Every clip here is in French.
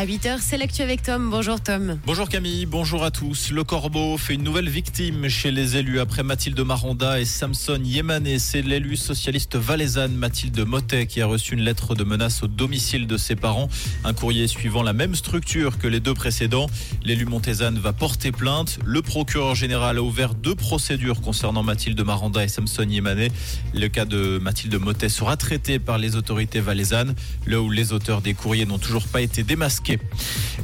À 8h, c'est l'actu avec Tom. Bonjour Tom. Bonjour Camille, bonjour à tous. Le Corbeau fait une nouvelle victime chez les élus après Mathilde Maranda et Samson Yémané. C'est l'élu socialiste valaisanne Mathilde Motet qui a reçu une lettre de menace au domicile de ses parents. Un courrier suivant la même structure que les deux précédents. L'élu montésane va porter plainte. Le procureur général a ouvert deux procédures concernant Mathilde Maranda et Samson Yémané. Le cas de Mathilde Motet sera traité par les autorités valaisannes, là où les auteurs des courriers n'ont toujours pas été démasqués.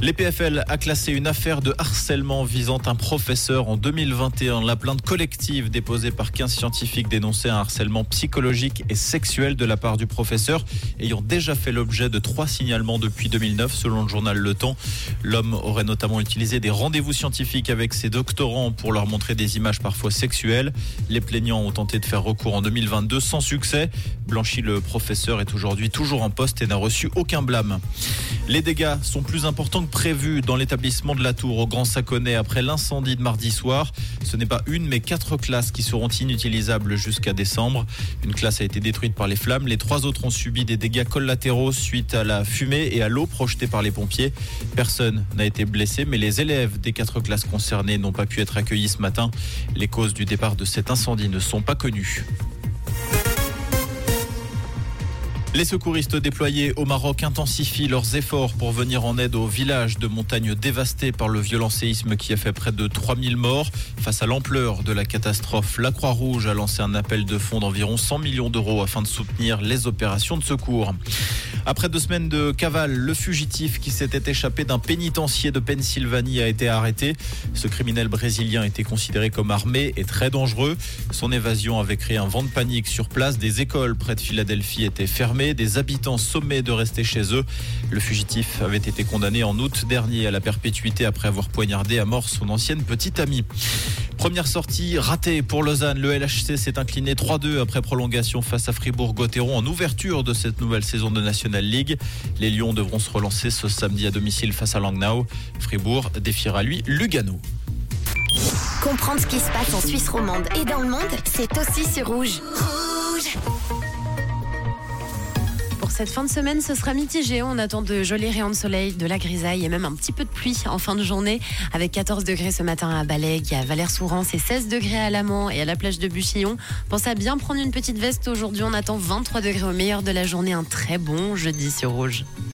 L'EPFL a classé une affaire de harcèlement visant un professeur en 2021. La plainte collective déposée par 15 scientifiques dénonçait un harcèlement psychologique et sexuel de la part du professeur, ayant déjà fait l'objet de trois signalements depuis 2009, selon le journal Le Temps. L'homme aurait notamment utilisé des rendez-vous scientifiques avec ses doctorants pour leur montrer des images parfois sexuelles. Les plaignants ont tenté de faire recours en 2022 sans succès. Blanchi, le professeur, est aujourd'hui toujours en poste et n'a reçu aucun blâme. Les dégâts sont plus importants que prévu dans l'établissement de la Tour au Grand Saconnet après l'incendie de mardi soir. Ce n'est pas une mais quatre classes qui seront inutilisables jusqu'à décembre. Une classe a été détruite par les flammes. Les trois autres ont subi des dégâts collatéraux suite à la fumée et à l'eau projetée par les pompiers. Personne n'a été blessé mais les élèves des quatre classes concernées n'ont pas pu être accueillis ce matin. Les causes du départ de cet incendie ne sont pas connues. Les secouristes déployés au Maroc intensifient leurs efforts pour venir en aide aux villages de montagnes dévastés par le violent séisme qui a fait près de 3000 morts. Face à l'ampleur de la catastrophe, la Croix-Rouge a lancé un appel de fonds d'environ 100 millions d'euros afin de soutenir les opérations de secours. Après deux semaines de cavale, le fugitif qui s'était échappé d'un pénitencier de Pennsylvanie a été arrêté. Ce criminel brésilien était considéré comme armé et très dangereux. Son évasion avait créé un vent de panique sur place. Des écoles près de Philadelphie étaient fermées. Des habitants sommés de rester chez eux. Le fugitif avait été condamné en août dernier à la perpétuité après avoir poignardé à mort son ancienne petite amie. Première sortie ratée pour Lausanne. Le LHC s'est incliné 3-2 après prolongation face à Fribourg-Gotteron en ouverture de cette nouvelle saison de National League. Les Lions devront se relancer ce samedi à domicile face à Langnau. Fribourg défiera lui Lugano. Comprendre ce qui se passe en Suisse romande et dans le monde, c'est aussi sur Rouge. Rouge cette fin de semaine, ce sera mitigé. On attend de jolis rayons de soleil, de la grisaille et même un petit peu de pluie en fin de journée. Avec 14 degrés ce matin à Balègue, à Valère-Sourance et 16 degrés à Lamont et à la plage de Buchillon. Pensez à bien prendre une petite veste aujourd'hui. On attend 23 degrés au meilleur de la journée. Un très bon jeudi sur Rouge.